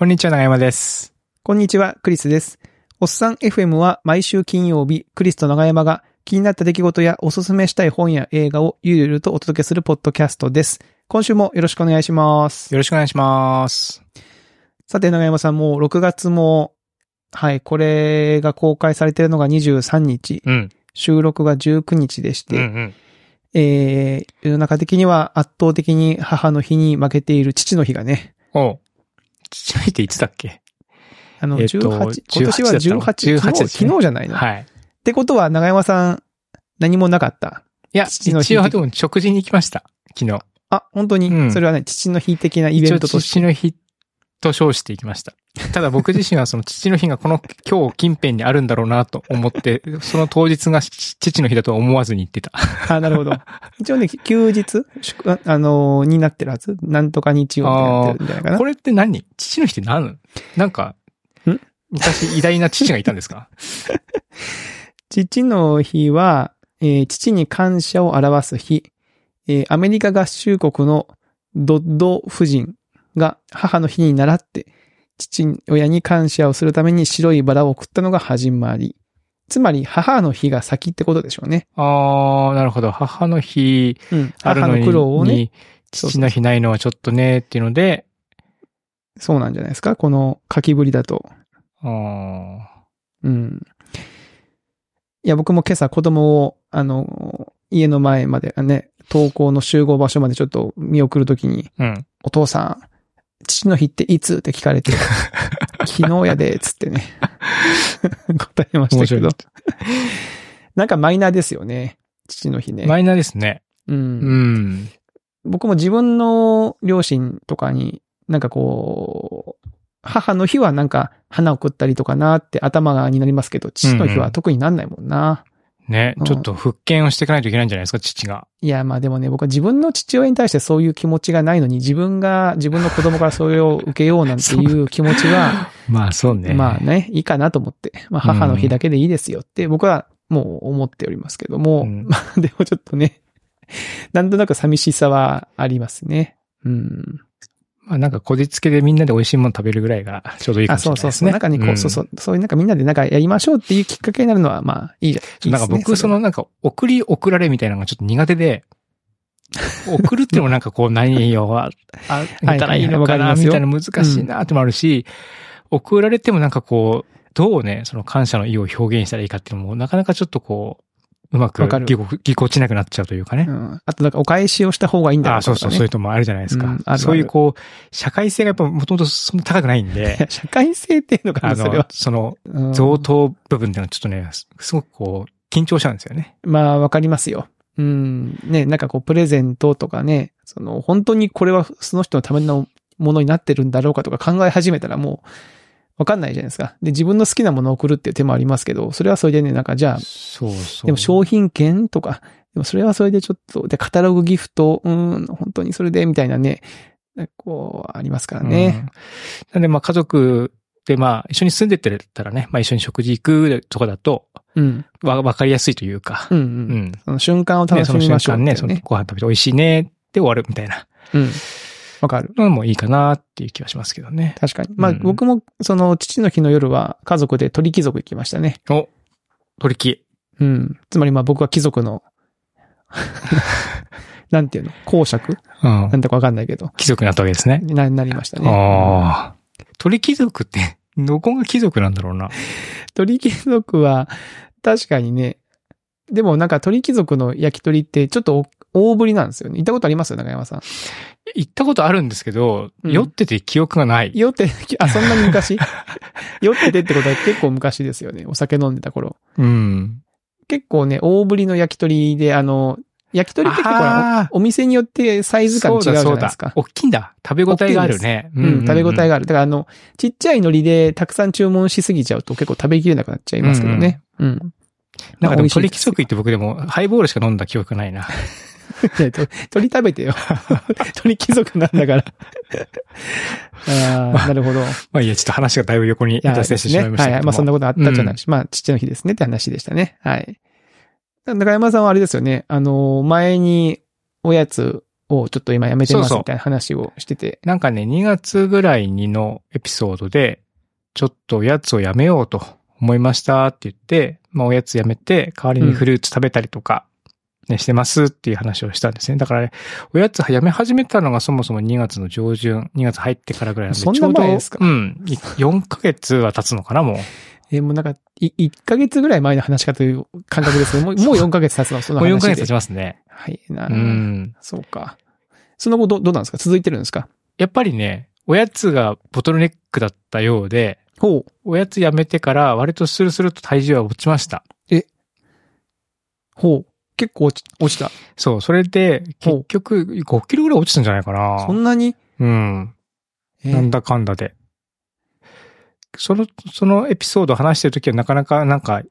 こんにちは、長山です。こんにちは、クリスです。おっさん FM は毎週金曜日、クリスと長山が気になった出来事やおすすめしたい本や映画をゆるゆるとお届けするポッドキャストです。今週もよろしくお願いします。よろしくお願いします。さて、長山さんもう6月も、はい、これが公開されているのが23日、うん。収録が19日でしうんうて、ん。えー、世の中的には圧倒的に母の日に負けている父の日がね、おう父の日っていつだっけ？あの、えっと18、今年は18だったの？18、昨日18ですね昨日じゃないの、っはい。てことは、長山さん、何もなかった？いや、父の日一応でも食事に行きました。昨日。あ、本当に、うんそれはね、父の日的なイベントとして。父の日と称していきました。ただ僕自身はその父の日がこの 今日近辺にあるんだろうなと思って、その当日が父の日だとは思わずに行ってた。あ、なるほど。一応ね、休日、祝ああのーになってるはず。なんとか日曜日になってるんじゃないかなこ。れって何？父の日って何？なんかん、昔偉大な父がいたんですか？父の日は、えー父に感謝を表す日。えーアメリカ合衆国のドッド夫人が母の日に倣って、父親に感謝をするために白いバラを送ったのが始まり。つまり、母の日が先ってことでしょうね。あー、なるほど。母の日うん。あるのに、母の苦労をね、父の日ないのはちょっとね、っていうので、そうなんじゃないですかこの書きぶりだと。あーうん。いや、僕も今朝子供を、あの、家の前まで、ね、登校の集合場所までちょっと見送るときに、うん。お父さん、父の日っていつ？って聞かれて、昨日やで、つってね、答えましたけ面白いど。。なんかマイナーですよね。父の日ね。マイナーですね。う。うんん。僕も自分の両親とかに、なんかこう、母の日はなんか花を送ったりとかなって頭になりますけど、父の日は特になんないもんな。ねう、んちょっと復権をしていかないといけないんじゃないですか、父が。いや、まあでもね、僕は自分の父親に対してそういう気持ちがないのに、自分が、自分の子供からそれを受けようなんていう気持ちは、まあそうね。まあね、いいかなと思って、まあ母の日だけでいいですよって僕はもう思っておりますけども、うん まあでもちょっとね、なんとなく寂しさはありますね。うん。まあなんかこじつけでみんなで美味しいもの食べるぐらいがちょうどいいかあ、もしれそうそうそう。ないですね。なんそうそう、そういうなんかみんなでなんかやりましょうっていうきっかけになるのは、まあいいじゃん。いいですねなんか僕、その、なんか、送り送られみたいなのがちょっと苦手で、送るっていうのもなんかこう、何をあ、あ、見たらいいのかな、みたいな難しいなってもあるし、送られてもなんかこう、どうね、その感謝の意を表現したらいいかっていうのも、なかなかちょっとこう、うまくぎこ、ぎこちなくなっちゃうというかねう。ん。あとなんかお返しをした方がいいんだああ、そうそう、そういうう。ともあるじゃないですか。うんあるあるそういうこう、社会性がやっぱもともとそんな高くないんいで、や 社会性っていうのかあな、それのは、。その、うん贈答部分っていうのはちょっとね、すすごくこう、緊張しちゃうんですよね。まあ、わかりますよ。うん。ね、なんかこう、プレゼントとかね、その、本当にこれはその人のためのものになってるんだろうかとか考え始めたらもう、わかんないじゃないですか。で、自分の好きなものを送るっていう手もありますけど、それはそれでね、なんかじゃあ、そうそう。でも商品券とか、でもそれはそれでちょっと、で、カタログギフト、うん、本当にそれで、みたいなね、こう、ありますからね。うん。なんでまあ家族でまあ一緒に住んでってたらね、まあ一緒に食事行くとかだと、うん。わ、わかりやすいというか、うん、う。うんん。その瞬間をね、楽しその瞬みましょうっていう間ね、そのご飯食べて美味しいねって終わるみたいなうん。わかる。のもいいかなっていう気はしますけどね。確かに。まあ、うん僕も、その、父の日の夜は家族で鳥貴族行きましたね。お、取り木。うん。つまりまあ僕は貴族の、なんていうの？公爵？うんな。んだかわかんないけど、貴族になったわけですね。な、なりましたね。ああ。鳥貴族って、どこが貴族なんだろうな。鳥貴族は、確かにね、でもなんか鳥貴族の焼き鳥ってちょっと大ぶりなんですよね。行ったことあります？よ、中山さん。行ったことあるんですけど、うん酔ってて記憶がない。酔って、あ、そんなに昔？酔っててってことは結構昔ですよね。お酒飲んでた頃。うん。結構ね、大ぶりの焼き鳥で、あの、焼き鳥って結構あーおお店によってサイズ感違うじゃないですそうだか。大きいんだ。食べ応えがあるね。うん、食べ応えががある。だからあの、ちっちゃい海苔でたくさん注文しすぎちゃうと結構食べきれなくなっちゃいますけどね。うん。なんかでも鳥貴族行って僕でもハイボールしか飲んだ記憶ないな。鳥食べてよ。鳥貴族なんだから。ああ、なるほど。いまあいいや、ちょっと話がだいぶ横にや脱線してしまいましたけども。はいはい。まあそんなことあったじゃないし、まあ父の日ですねって話でしたね。はい。中山さんはあれですよね。あの、前におやつをちょっと今やめてまそうそうすみたいな話をしてて。なんかね、2月ぐらいにのエピソードで、ちょっとおやつをやめようと思いましたって言って、まあおやつやめて、代わりにフルーツ食べたりとか、ね、してますっていう話をしたんですね。だから、ね、おやつやめ始めたのがそもそも2月の上旬、2月入ってからぐらいなんで、そんなちょうど前ですか？うん。い4ヶ月は経つのかな、もう。えーもうなんか、い、1ヶ月ぐらい前の話かという感覚ですけど、もう もう4ヶ月経つの、そのもう話で。4ヶ月経ちますね。はい、なう。ん。そうか。その後ど、どうなんですか？続いてるんですか？やっぱりね、おやつがボトルネックだったようで、ほう。おやつやめてから割とスルスルと体重は落ちました。ほう。結構落ち、落ちた。そう、それで、結局5キロぐらい落ちたんじゃないかな。そんなに？うん。えなんだかんだで。その、そのエピソードを話してるときはなかなかなんか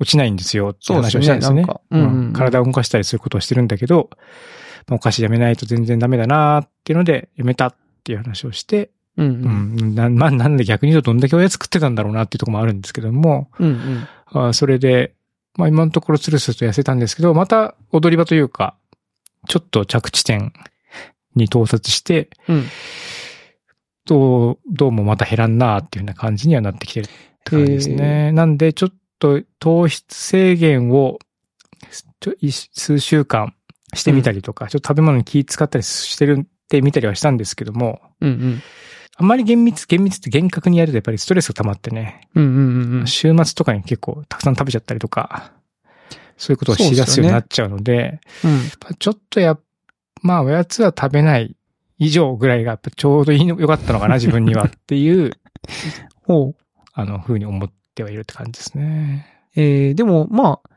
落ちないんですよって話をしたんですよね。体を動かしたりすることをしてるんだけど、まあお菓子やめないと全然ダメだなっていうので、やめたっていう話をして、うんう。うんん、な、まあ、なんで逆に言うとどんだけおやつ食ってたんだろうなっていうところもあるんですけども、うんうん。あーそれで、まあ今のところスルスルと痩せたんですけど、また踊り場というか、ちょっと着地点に到達して、うん。どう、どうもまた減らんなっていうような感じにはなってきてるって感じですね。なんで、ちょっと糖質制限をちょ一数週間してみたりとか、ちょっと食べ物に気使ったりしてるってみたりはしたんですけども、うんうん。あんまり厳密、厳密って厳格にやるとやっぱりストレスが溜まってね、うんうんうんうん。週末とかに結構たくさん食べちゃったりとか、そういうことをしだすようになっちゃうので、うん。まあちょっとや、まあおやつは食べない以上ぐらいがやっぱちょうどいいの、良かったのかな、自分にはっていう、ほう。あの、風に思ってはいるって感じですね。えー、でも、まあ、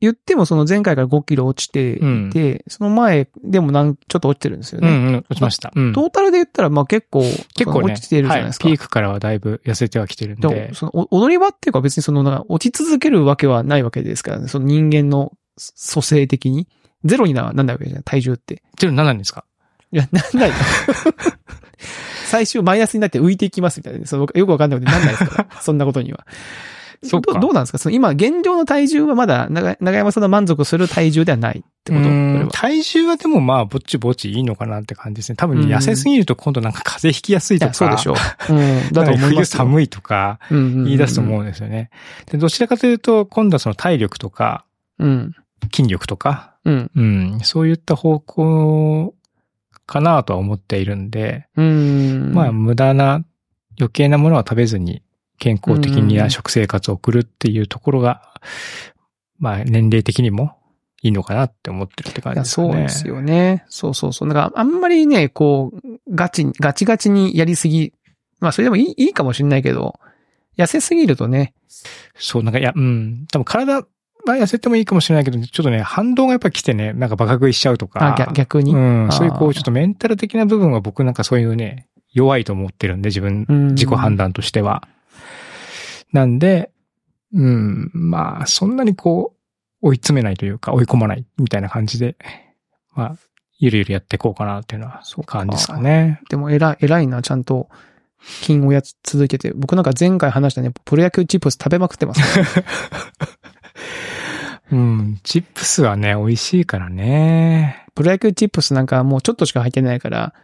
言ってもその前回から5キロ落ちていて、その前でもなん、ちょっと落ちてるんですよね。うん、うん、落ちました。うんトータルで言ったら、まあ結構、結構ね、落ちてるじゃないですか。はい、ピークからはだいぶ痩せてはきてるんででも、。その、お踊り場っていうか別にその、なんか落ち続けるわけはないわけですからね。その人間の蘇生的に。ゼロにな、なんないわけじゃない、体重って。っていうのは何なんですか？いや、なんないよ。最終マイナスになって浮いていきますみたいなね。そのよくわかんないことになんないですから。そんなことには。そうかどどうなんですか？その今、現状の体重はまだ長、長山さんの満足する体重ではないってこと？体重はでもまあ、ぼっちぼっちいいのかなって感じですね。多分うん痩せすぎると今度なんか風邪ひきやすいとか。そうでしょう。うん。だと思い冬。寒いとか言い出すと思うんですよね。で、どちらかというと、今度はその体力とか、うん。筋力とか、うん。うん、そういった方向かなとは思っているんで、うん。まあ、無駄な余計なものは食べずに健康的うんに食生活を送るっていうところが、まあ、年齢的にもいいのかなって思ってるって感じですかね。そうですよね。そうそうそう。なんか、あんまりね、こう、ガチに、ガチガチにやりすぎ。まあ、それでもいい、いいかもしれないけど、痩せすぎるとね、そう、なんか、いや、うん、多分体は痩せてもいいかもしれないけど、ちょっとね、反動がやっぱ来てね、なんかバカ食いしちゃうとか。あ逆逆に？うん、そういうこう、ちょっとメンタル的な部分は僕なんかそういうね、弱いと思ってるんで、自分、うん自己判断としては。なんで、うん、まあ、そんなにこう、追い詰めないというか、追い込まないみたいな感じで、まあ、ゆるゆるやっていこうかなっていうのは、そうか感じですかね。でも偉い、偉いな、ちゃんと、金おやつ続けて。僕なんか前回話したね、プロ野球チップス食べまくってますね、うん、チップスはね、美味しいからね。プロ野球チップスなんかもうちょっとしか入ってないから、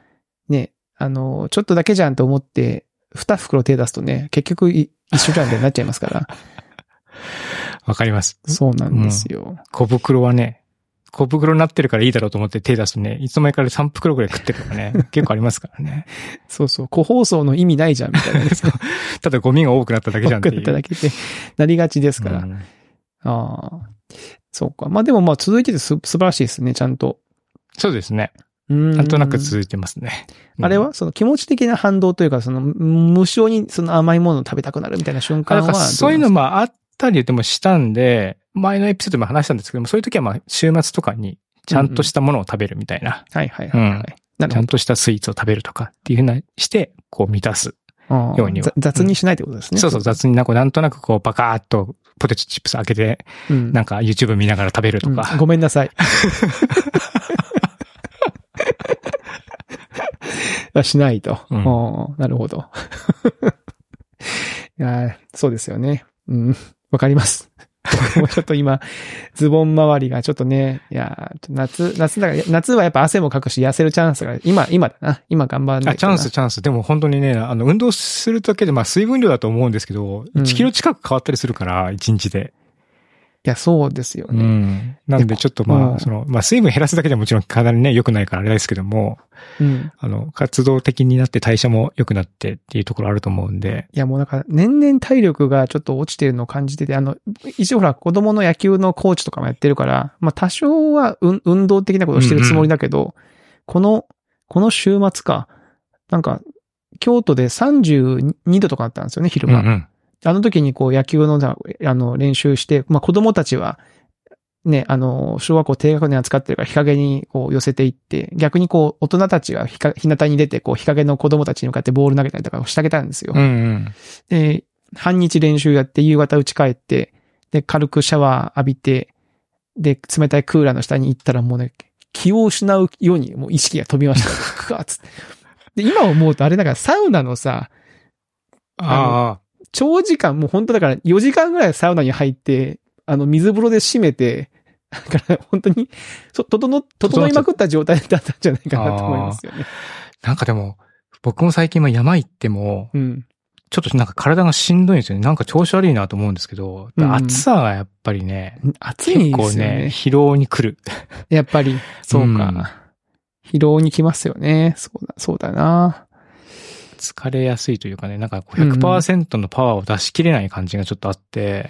ね、あの、ちょっとだけじゃんと思って、二袋手出すとね、結局い一緒じゃんってなっちゃいますから。わかります。そうなんですよ。小袋はね、小袋になってるからいいだろうと思って手出すとね、いつの間にか3袋ぐらい食ってるとかね、結構ありますからね。そうそう。個包装の意味ないじゃん、みたいなね。ただゴミが多くなっただけじゃんっていう。送っただけでなりがちですから。うんああ。そうか。まあでもまあ続いててす素晴らしいですね、ちゃんと。そうですね。ななんとなく続いてますね。あれはその気持ち的な反動というか、その無性にその甘いものを食べたくなるみたいな瞬間は。そういうのもあったりでもしたんで、前のエピソードでも話したんですけども、そういう時はまあ週末とかにちゃんとしたものを食べるみたいな、はいはいはい、はいうんちゃんとしたスイーツを食べるとかっていうふうなして、こう満たす。ど。ようにはざ雑にしないってことですね。そうそう、雑になんかなんとなくこうバカーっとポテトチップス開けて、うん。なんか YouTube 見ながら食べるとうんか。ごめんなさい。はしないと。うんなるほど。いやーそうですよね。うん。わかります。ちょっと今、ズボン周りがちょっとね、いや、夏、夏だから、夏はやっぱ汗もかくし痩せるチャンスが、今、今だな。今頑張んないあ、チャンス、チャンス。でも本当にね、あの、運動するだけで、まあ水分量だと思うんですけど、うん1キロ近く変わったりするから、1日で。いや、そうですようね。ん。なんでちょっとまうんあ、その、まあ水分減らすだけでもちろん体にね、良くないからあれですけども、うん。あの、活動的になって代謝も良くなってっていうところあると思うんで、いや、もうなんか、年々体力がちょっと落ちてるのを感じてて、あの、一応ほら、子供の野球のコーチとかもやってるから、まあ多少は運運動的なことをしてるつもりだけど、この、この週末か、なんか、京都で32度とかあったんですよね、昼間。うんうん。あの時にこう野球のなあの練習して、まあ子供たちは、ね、あの、小学校低学年扱ってるから日陰にこう寄せていって、逆にこう大人たちが日か日向に出てこう日陰の子供たちに向かってボール投げたりとかをしてあげたんですよ。うんうん。で、半日練習やって夕方家帰って、で、軽くシャワー浴びて、で、冷たいクーラーの下に行ったらもうね、気を失うようにもう意識が飛びました。クワッつって。で、今思うとあれだからサウナのさ、あ長時間、もう本当だから4時間ぐらいサウナに入って、あの、水風呂で締めて、だから本当に、そ、整、整いまくった状態だったんじゃないかなと思いますよね。あ、なんかでも、僕も最近今山行っても、うん。ちょっとなんか体がしんどいんですよね。なんか調子悪いなと思うんですけど、うん暑さがやっぱりね、暑い結構ですよね。ね、疲労に来る。やっぱり、そうか。うん疲労に来ますよね。そうだ、そうだな。疲れやすいというかね、なんかこう100%のパワーを出し切れない感じがちょっとあって、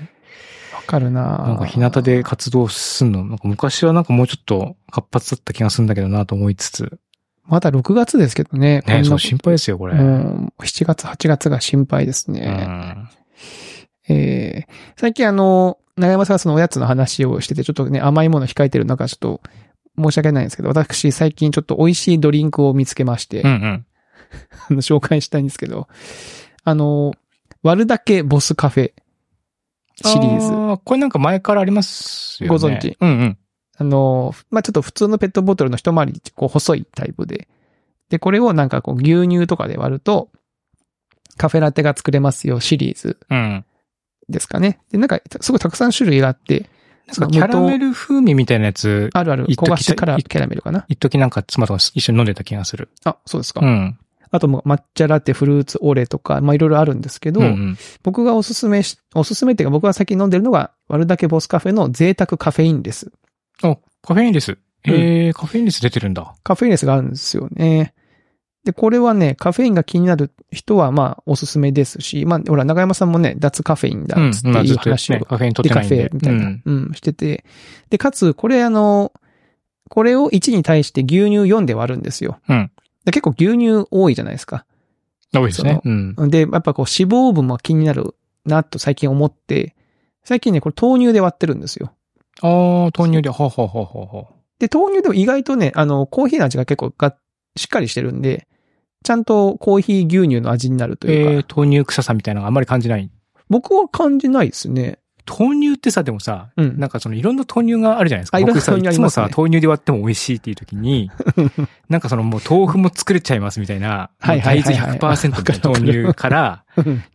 わかるな。なんか日向で活動すんの、なんか昔はなんかもうちょっと活発だった気がするんだけどなと思いつつ、まだ6月ですけどね。ね、なそう心配ですよ、これ。うん、7月、8月が心配ですうね。ん。えー最近あの、長山さんがそのおやつの話をしてて、ちょっとね、甘いもの控えてる中、ちょっと申し訳ないんですけど、私最近ちょっと美味しいドリンクを見つけまして、うんうん。あの紹介したいんですけど、あの、割るだけボスカフェシリーズ。あーこれなんか前からありますよね。ご存知？うんうん。あの、まあ、ちょっと普通のペットボトルの一回り、こう、細いタイプで。で、これをなんかこう、牛乳とかで割ると、カフェラテが作れますよシリーズうん。ですかね。で、なんか、すごいたくさん種類があって、なんかキャラメル風味みたいなやつ、あるある、一時焦がしから一キャラメルかな？一時なんか妻と一緒に飲んでた気がする。あ、そうですか。うん。あともう抹茶ラテ、フルーツオレとか、まあ、いろいろあるんですけど、うんうん。僕がおすすめし、おすすめっていうか僕が最近飲んでるのが、割るだけボスカフェの贅沢カフェインレス。お、カフェインレス。へえ、カフェインレス出てるんだ。カフェインレスがあるんですよね。で、これはね、カフェインが気になる人は、まあ、おすすめですし、まあ、ほら、長山さんもね、脱カフェインだ、つってまあいう話を、ね、カフェイン取ってないんで。ェみたいな、ううんん、してて。で、かつ、これあの、これを1に対して牛乳4で割るんですよ。うんで結構牛乳多いじゃないですか。多いですね。うん。で、やっぱこう脂肪分も気になるなと最近思って、最近ね、これ豆乳で割ってるんですよ。ああ、豆乳で、ほうほうほうほうほう。で、豆乳でも意外とね、あの、コーヒーの味が結構がしっかりしてるんで、ちゃんとコーヒー牛乳の味になるというか、えー、豆乳臭さみたいなのがあんまり感じない。僕は感じないですね。豆乳ってさ、でもさ、うん。なんかそのいろんな豆乳があるじゃないですか。僕さ、いつもさ、豆乳で割っても美味しいっていう時に、なんかそのもう豆腐も作れちゃいますみたいな、はい大豆100%の豆乳から、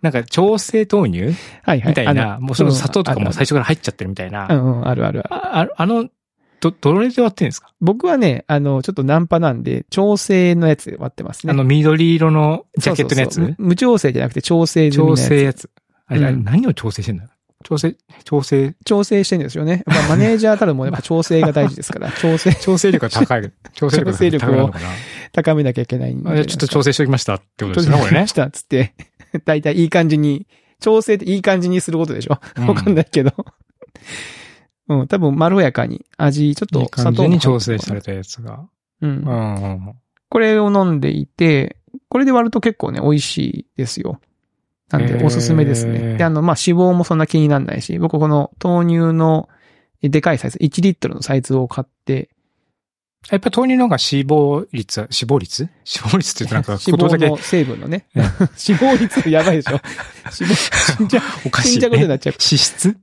なんか調整豆乳はいはい。みたいな、もうその砂糖とかも最初。初から入っちゃってるみたいな。うんうん、あるあるある。あの、ど、どれで割ってるんですか？僕はね、あの、ちょっとナンパなんで、調整のやつで割ってますね。あの緑色のジャケットのやつ？無調整じゃなくて調整済みの調やつ。整やつ。あれ、あれうん何を調整してんだ？調整、調整、調整してるんですよね。やっぱマネージャーたるもやっぱ調整が大事ですから、調整、調整力が高い。調整力が高いのかな高めなきゃいけないちょっと調整しておきましたってことですね、これね調整し。たっつって、だいたいいい感じに、調整っていい感じにすることでしょ？わかんないけど。うん、多分まろやかに味、ちょっといい感じに調整されたやつが。うん。これを飲んでいて、これで割ると結構ね、美味しいですよ。なんで、おすすめですね。で、あの、まあ、脂肪もそんな気にならないし、僕この豆乳のでかいサイズ、1リットルのサイズを買って、やっぱ豆乳の方が死亡率は、死亡率？死亡率って言うとなんか 脂言葉だけ肪の成分のね。うん 脂肪率やばいでしょ脂肪、死んじゃう、おかしい、死んじゃうことにね。なっちゃう。脂質？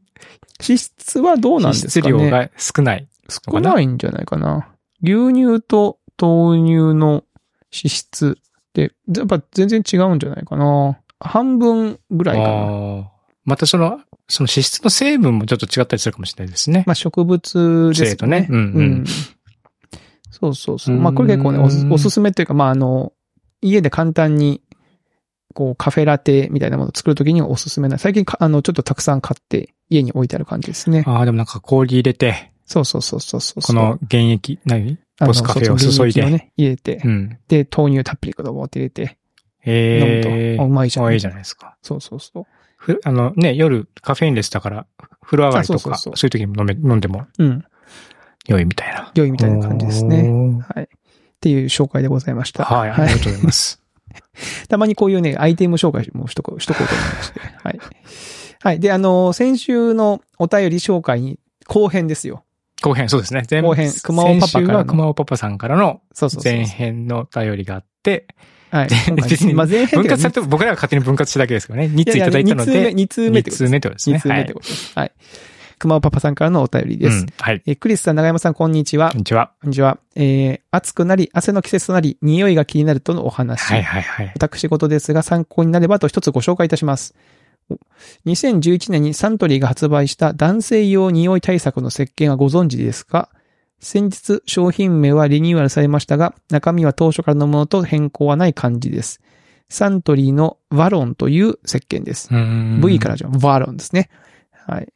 脂質はどうなん脂ですかね質量が少ない。少ないんじゃないかな。牛乳と豆乳の脂質って、やっぱ全然違うんじゃないかな。半分ぐらいかな。またその、その脂質の成分もちょっと違ったりするかもしれないですね。まあ植物ですとねうんうんそうそうそう。まあこれ結構ね、おすおすすめというか、まああの、家で簡単に、こうカフェラテみたいなものを作るときにはおすすめな。最近か、あの、ちょっとたくさん買って家に置いてある感じですね。ああ、でもなんか氷入れて、そうそうそうそうそう。この原液、何？あの、ボスカフェを注いでね、入れて、うん。で、豆乳たっぷり子供って入れて、飲ええむと、あうまいじゃん。あいいじゃないですか。そうそうそう。ふあのね、夜カフェインレスだから、風呂上がりとか、あそうそうそうそういう時にも飲め、飲んでもうん。良いみたいな。良いみたいな感じですね。はい。っていう紹介でございました。はい、ありがとうございます。たまにこういうね、アイテム紹介もしとこう、しとこうと思いまして。はい。はい。で、あの、先週のお便り紹介に後編ですよ。後編、そうですね。前後編熊尾パパからの先週は熊尾パパさんからのそうそうそう。前編のお便りがあって、はい。で今回別にまあ前編分割されて、僕らが勝手に分割しただけですけどね。2通いただいたので、2通目ってこと2通目ってことですね。二通目ってことです。はい。熊尾パパさんからのお便りです。うんはい。えークリスさん、長山さん、こんにちはこん。にちは。こんにちは。えー、暑くなり、汗の季節となり、匂いが気になるとのお話。はいはいはい。私事ですが参考になればと一つご紹介いたします。お2011年にサントリーが発売した男性用匂い対策の石鹸はご存知ですか？先日商品名はリニューアルされましたが、中身は当初からのものと変更はない感じです。サントリーのワロンという石鹸です。V からじゃん、ワロンですね。はい。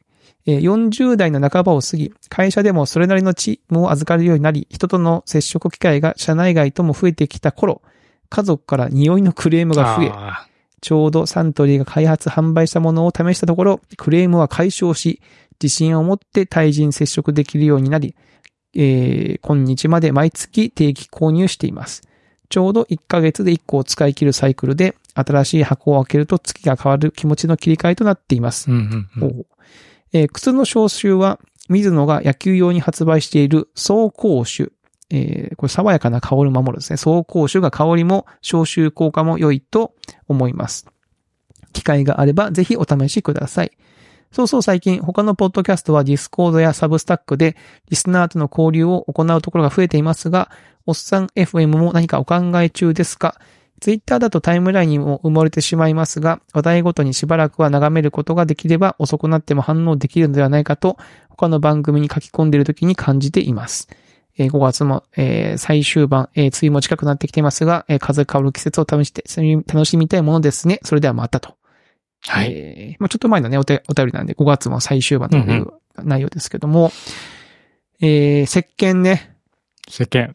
えー40代の半ばを過ぎ、会社でもそれなりのチームを預かるようになり、人との接触機会が社内外とも増えてきた頃、家族から匂いのクレームが増え、あちょうどサントリーが開発販売したものを試したところ、クレームは解消し、自信を持って対人接触できるようになり、えー、今日まで毎月定期購入しています。ちょうど1ヶ月で1個を使い切るサイクルで、新しい箱を開けると月が変わる気持ちの切り替えとなっていますー。うんうんうん。えー靴の消臭は、水野が野球用に発売している走行種。えーこれ爽やかな香りを守るですね。走行種が香りも消臭効果も良いと思います。機会があればぜひお試しください。そうそう最近他のポッドキャストは Discord や Substack でリスナーとの交流を行うところが増えていますが、おっさん FM も何かお考え中ですか？ツイッターだとタイムラインにも埋もれてしまいますが、話題ごとにしばらくは眺めることができれば遅くなっても反応できるのではないかと、他の番組に書き込んでいる時に感じています。え5月も、最終盤、梅雨も近くなってきていますが、風変わる季節を試して、楽しみたいものですね。それではまたと。はい。えーまあちょっと前のね、お手お便りなんで、5月も最終盤という内容ですけども、えー石鹸ね、石鹸。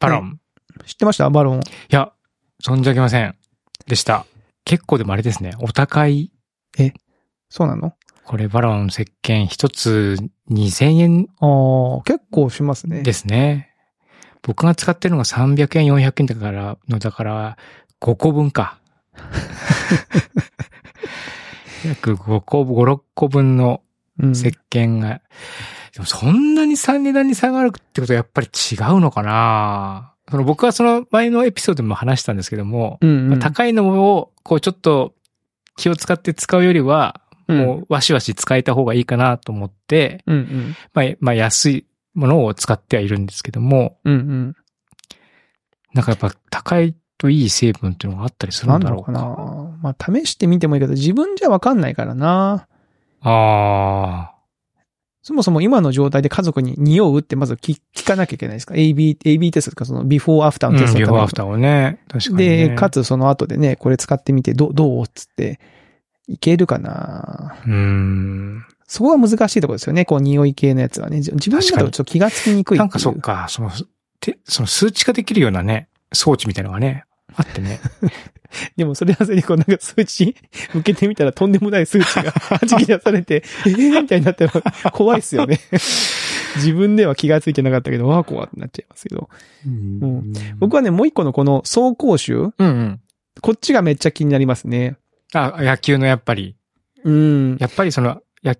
バロン。知ってました？バロン。いや、存じ上げません。でした。結構でもあれですね。お高い。そうなの？これ、バロン石鹸一つ2000円ああ、結構しますね。ですね。僕が使ってるのが300円、400円だから、の、だから、5個分か。約5個、5、6個分のうん。石鹸が、でもそんなにさ値段に差があるってことはやっぱり違うのかな。その僕はその前のエピソードでも話したんですけども、うんうん。まあ高いのをこうちょっと気を使って使うよりは、もうわしわし使えた方がいいかなと思って、うんうん。まあ、まあ安いものを使ってはいるんですけども、うんうん。なんかやっぱ高いといい成分っていうのがあったりするだろうか。なんんだろうかな。まあ、試してみてもいいけど、自分じゃわかんないからな。あそもそも今の状態で家族に匂うってまず聞聞かなきゃいけないですか ?AB、AB テストとかそのビフォーアフタあ。ーのテストのためにビフォーアフターをね。確かに、ね。で、かつその後でね、これ使ってみて、どう、どうつって、いけるかなうーん。そこが難しいところですよね。こう、匂い系のやつはね。じ自分だとちょっと気がつきにくいなんかそっか、その、て、その数値化できるようなね、装置みたいなのがね、あってね。でもそれはそれでこうなんか数値向けてみたらとんでもない数値が 弾き出されて、えーみたいになったら怖いっすよね。自分では気がついてなかったけど、わあ怖ってなっちゃいますけど。うん僕はね、もう一個のこの走行集、うんうん。こっちがめっちゃ気になりますね。あ、野球のやっぱり、うん。やっぱりその、や、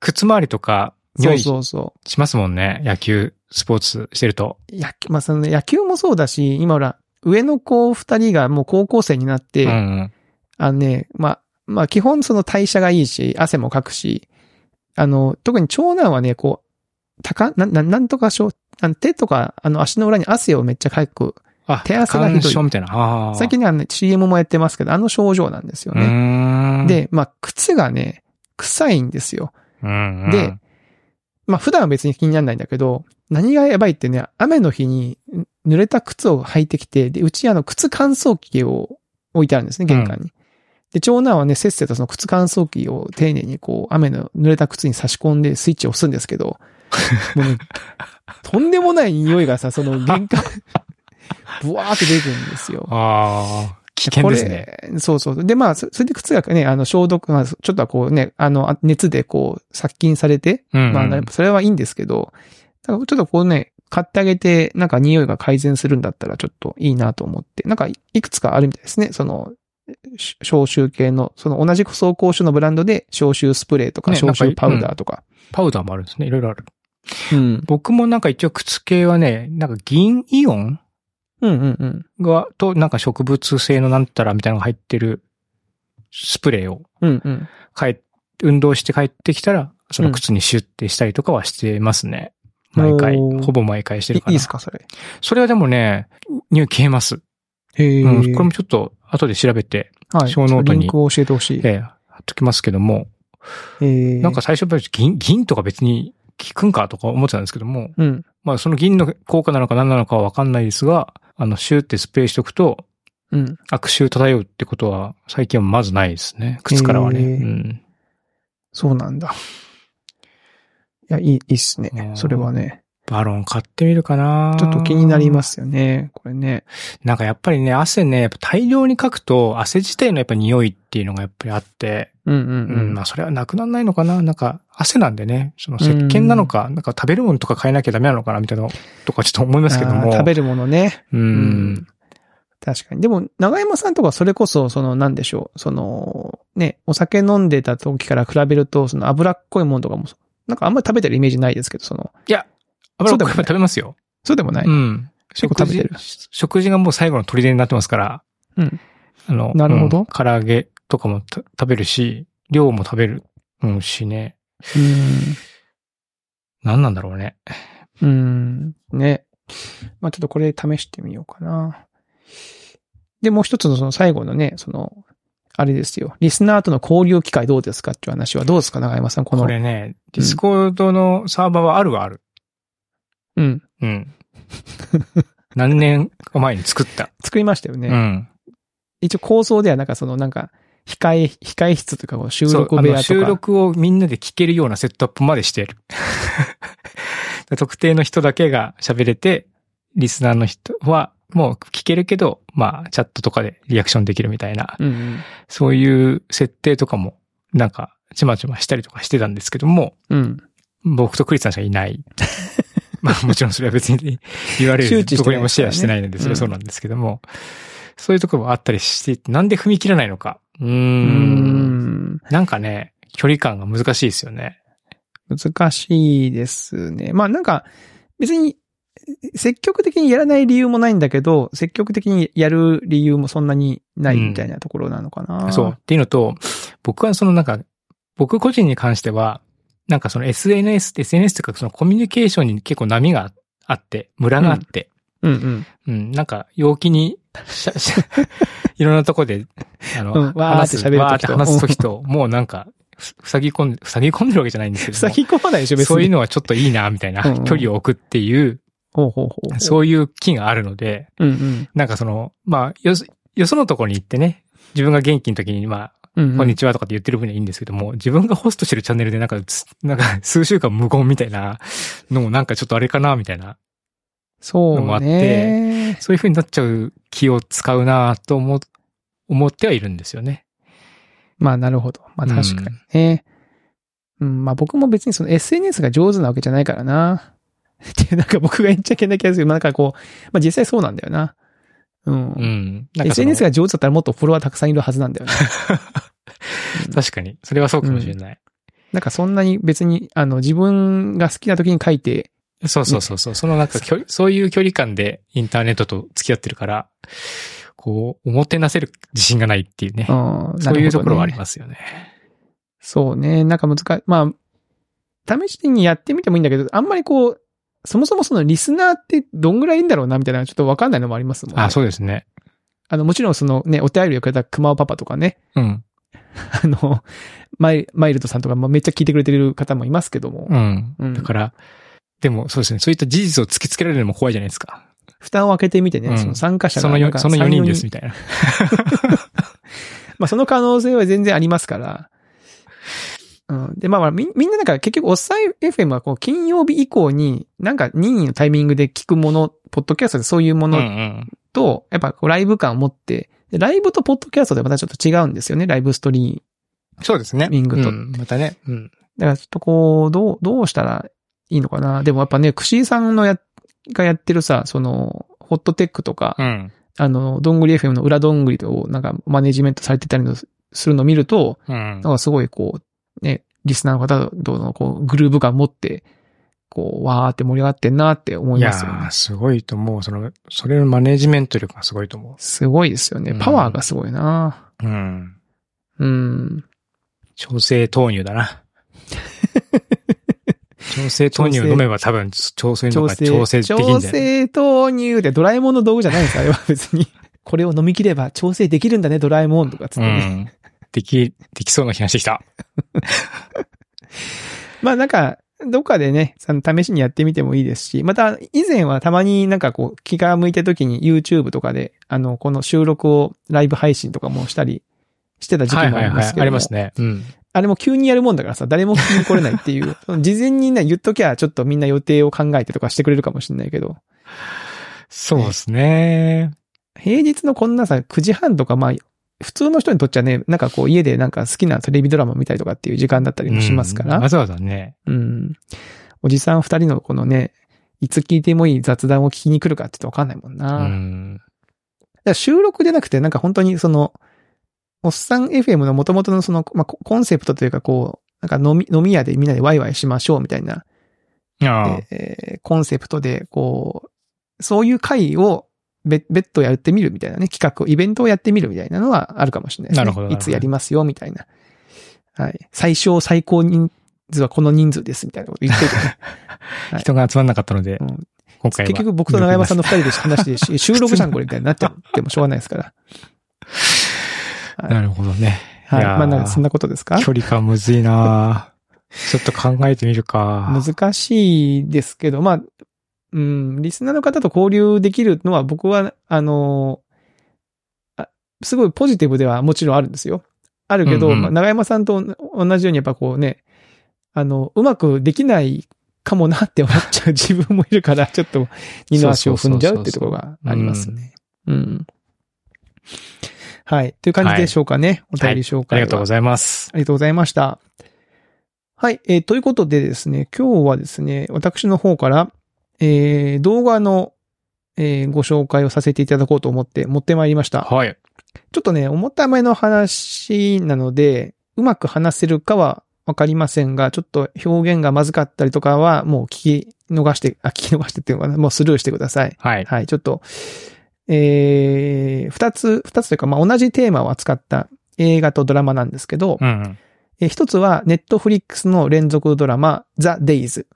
靴周りとか、そうそうそしますもんね。野球、スポーツしてると。う。野球、まあそのね、野球もそうだし、今ほら、上の子二人がもう高校生になって、うんうん。あのね、まあ、まあ基本その代謝がいいし、汗もかくし、あの、特に長男はね、こう、高、な、ななんとかしょ手とか、あの足の裏に汗をめっちゃかく。あ、手汗がひどいみたいな。最近ね、あのね CM もやってますけど、あの症状なんですようね。で、まあ、靴がね、臭いんですよ。うんうん。で、まあ普段は別に気にならないんだけど、何がやばいってね、雨の日にん濡れた靴を履いてきて、で、うちあの靴乾燥機を置いてあるんですね、玄関に。で、長男はね、せっせとその靴乾燥機を丁寧にこう、雨の濡れた靴に差し込んでスイッチを押すんですけど、もうね、とんでもない匂いがさ、その玄関、ブワーって出てるんですよ。ああ、危険ですね。そうそう。で、まあ、そそれで靴がね、あの、消毒、まあ、ちょっとはこうね、あの、あ熱でこう、殺菌されて、うんうんまあ、それはいいんですけど、ちょっとこうね、買ってあげて、なんか匂いが改善するんだったらちょっといいなと思って、なんかいいくつかあるみたいですね。その、し消臭系の、その同じ走行種のブランドで消臭スプレーとかね消臭パウダーとか。パウダーもあるんですね。いろいろある。うん。僕もなんか一応靴系はね、なんか銀イオンうんうんうん。が、と、なんか植物性のなんたらみたいなのが入ってるスプレーをうんうん。帰っ、運動して帰ってきたら、その靴にシュッてしたりとかはしてますね。毎回。ほぼ毎回してるかな。いいいですか、それ？それはでもね、匂い消えます。へえ、うん。これもちょっと後で調べて、はい。ショーノートにリンクを教えてほしい。ええ、貼っときますけども、えーなんか、最初銀、銀とか別に効くんかとか思ってたんですけども、うん。まあその銀の効果なのか何なのかはわかんないですが、あの、シューってスプレーしとくと、うん。悪臭漂うってことは最近はまずないですね。靴からはね。うん。そうなんだ。いや、いい、いいっすねう。んそれはね。バロン買ってみるかなちょっと気になりま。すよね。これね。なんかやっぱりね、汗ね、やっぱ大量にかくと、汗自体のやっぱ匂いっていうのがやっぱりあって、うんうんう、うんん。まあそれはなくならないのかななんか、汗なんでね、その石鹸なのか、なんか食べるものとか変えなきゃダメなのかなみたいなのとかちょっと思いますけども。食べるものね。う。うん確かに。でも、長山さんとかそれこそ、その、なんでしょう。その、ね、お酒飲んでた時から比べると、その脂っこいものとかも、なんかあんまり食べてるイメージないですけど、その、いや、油っこい食べますよ。そうでもない。うん。結構食べてる食事食事がもう最後の砦になってますから。うん。あの、なるほどうん唐揚げとかもた食べるし、量も食べる、うん、しね。何なんだろうね。うん。うん。ね。まあちょっとこれ試してみようかな。で、もう一つのその最後のね、その、あれですよ。リスナーとの交流機会どうですかっていう話はどうですか長山さん、この。これね、 Discord のサーバーはあるはある。うん。うん。何年か前に作った。作りましたよね。うん。一応構想ではなんかそのなんか、控え、控え室というか収録部屋とか。収録をみんなで聞けるようなセットアップまでしてる。特定の人だけが喋れて、リスナーの人はもう聞けるけど、まあ、チャットとかでリアクションできるみたいな、うんうん。そういう設定とかも、なんか、ちまちましたりとかしてたんですけども、うん。僕とクリスさんしかいない。まあもちろんそれは別に言われる周知してないところにもシェアしてないので、うんそれはそうなんですけども、そういうところもあったりして、なんで踏み切らないのか。うー。うんん。なんかね、距離感が難しいですよね。難しいですね。まあなんか、別に、積極的にやらない理由もないんだけど、積極的にやる理由もそんなにないみたいなところなのかな。そう。っていうのと、僕はそのなんか、僕個人に関しては、なんかその SNS、SNS というかそのコミュニケーションに結構波があって、ムラがあって、うんうん。うん、なんか陽気に、しゃしゃ いろんなとこで、あの、うんわーって喋わーって話すときと、もうなんか、ふ塞ぎ込んで、塞ぎ込んでるわけじゃないんですけども塞ぎ込まないでしょ、別に。そういうのはちょっといいな、みたいな、うんうん距離を置くっていう、ほうほうほう。そういう気があるので、うんうん。なんかその、まあ、よそ、よそのところに行ってね、自分が元気の時に、まあ、うんうん。こんにちはとかって言ってる分にはいいんですけども、自分がホストしてるチャンネルでなんかつ、なんか数週間無言みたいなのもなんかちょっとあれかな、みたいな。そうね。そういう風になっちゃう気を使うなと思、思ってはいるんですよね。まあなるほど。まあ確かにね。うん、まあ僕も別にその SNS が上手なわけじゃないからな。ってなんか僕が言っちゃいけない気がするけど、なんかこう、まあ実際そうなんだよな。うん。うん。なん SNS が上手だったらもっとフォロワーたくさんいるはずなんだよね。う ん確かに。それはそうかもしれない。なんかそんなに別に、あの、自分が好きな時に書いて、そうそうそうそう。そのなんか距離、そういう距離感でインターネットと付き合ってるから、こう、おもてなせる自信がないっていうね。うん、そういうところはありす。ますよね。そうね。なんか難しい。まあ、試しにやってみてもいいんだけど、あんまりこう、そもそもそのリスナーってどんぐらいいいんだろうなみたいなちょっとわかんないのもありますもんね。あ、そうですね。あの、もちろんそのね、お便りをくれた熊尾パパとかね、うん。あの、マイマイルドさんとか、まあ、めっちゃ聞いてくれてる方もいますけども、うん。うんだから、でもそうですね、そういった事実を突きつけられるのも怖いじゃないですか。蓋を開けてみてね、うんその参加者そのよ、がなんかその4 3人です、4みたいな。まあその可能性は全然ありますから。うん。で、まあまあみみんななんか結局、おっさい FM はこう、金曜日以降に、なんか任意のタイミングで聞くもの、ポッドキャストでそういうもうんうのん。と、やっぱこうライブ感を持って、でライブとポッドキャストでまたちょっと違うんですよね、ライブストリそうですね。ミングとうんまたね。うん。だからちょっとこう、どう、どうしたらいいのかな。でもやっぱね、クシーさんのや、がやってるさ、その、ホットテックとか、うん。あの、どんぐり FM の裏どんぐりをなんかマネジメントされてたりのするのを見ると、うんなん。かすごいこう、ね、リスナーの方とのこう、グルーヴ感持って、こう、わーって盛り上がってんなって思いいやますよねー、。すごいと思う。その、それのマネジメント力がすごいと思すごいですよね。パワーがすごいなう。うん。うん。調整豆乳だな。調整豆乳を飲めば多分、調整のが調整、調整できるん調だよ、ね。整豆乳でドラえもんの道具じゃないんですかあれは別に。これを飲み切れば調整できるんだね、ドラえもんとかつってうね。ん。でき、できそうな気がしてきた。まあなんか、どっかでね、その試しにやってみてもいいですし、また以前はたまになんかこう気が向いた時に YouTube とかで、あの、この収録をライブ配信とかもしたりしてた時期もあはいはいはい。りますけどもありますね。うん。あれも急にやるもんだからさ、誰も聞きに来れないっていう。事前にね、言っときゃちょっとみんな予定を考えてとかしてくれるかもしれないけど、そうですね。平日のこんなさ、9時半とかまあ、普通の人にとっちゃね、なんかこう家でなんか好きなテレビドラマ見たりとかっていう時間だったりもしますから、うんわざわざね。うん。おじさん二人のこのね、いつ聞いてもいい雑談を聞きに来るかって言ってわかんないもんな。うん。ら収録じゃなくて、なんか本当にその、おっさん FM の元々のその、まあ、ココンセプトというかこう、なんか飲み、飲み屋でみんなでワイワイしましょうみたいな。えーコンセプトで、こう、そういう会を別別途やってみるみたいなね、企画を、イベントをやってみるみたいなのはあるかもしれないですね。なるほどなるほどいつやりますよ、みたいな。はい。最小最高人数はこの人数です、みたいなこと言ってる、ね。はい人が集まんなかったので、うん今回は。結局僕と長山さんの二人で話してし、収録じゃんこれみたいになっちゃってもしょうがないですから。はいなるほどね。はい。いまあなんかそんなことですか？距離感むずいなちょっと考えてみるか。難しいですけど、まあ、うん、リスナーの方と交流できるのは僕は、あのあすごいポジティブではもちろんあるんですよ。あるけど、うんうんまあ、長山さんと同じようにやっぱこうね、あの、うまくできないかもなって思っちゃう 自分もいるから、ちょっと二の足を踏んじゃうってところがありますね。うん。はい。という感じでしょうかね。お便り紹あ介は。りがとうございます。ありがとうございました。はい。えーということでですね、今日はですね、私の方から、えー動画の、えーご紹介をさせていただこうと思って持ってまいりました。はい。ちょっとね、重ための話なので、うまく話せるかはわかりませんが、ちょっと表現がまずかったりとかは、もう聞き逃して、あ、聞き逃してっていうのかな、もうスルーしてください。はい。はい、ちょっと、えー、二つ、二つというか、まあ、同じテーマを扱った映画とドラマなんですけど、うん。えー一つは、ネットフリックスの連続ドラマ、ザ・デイズ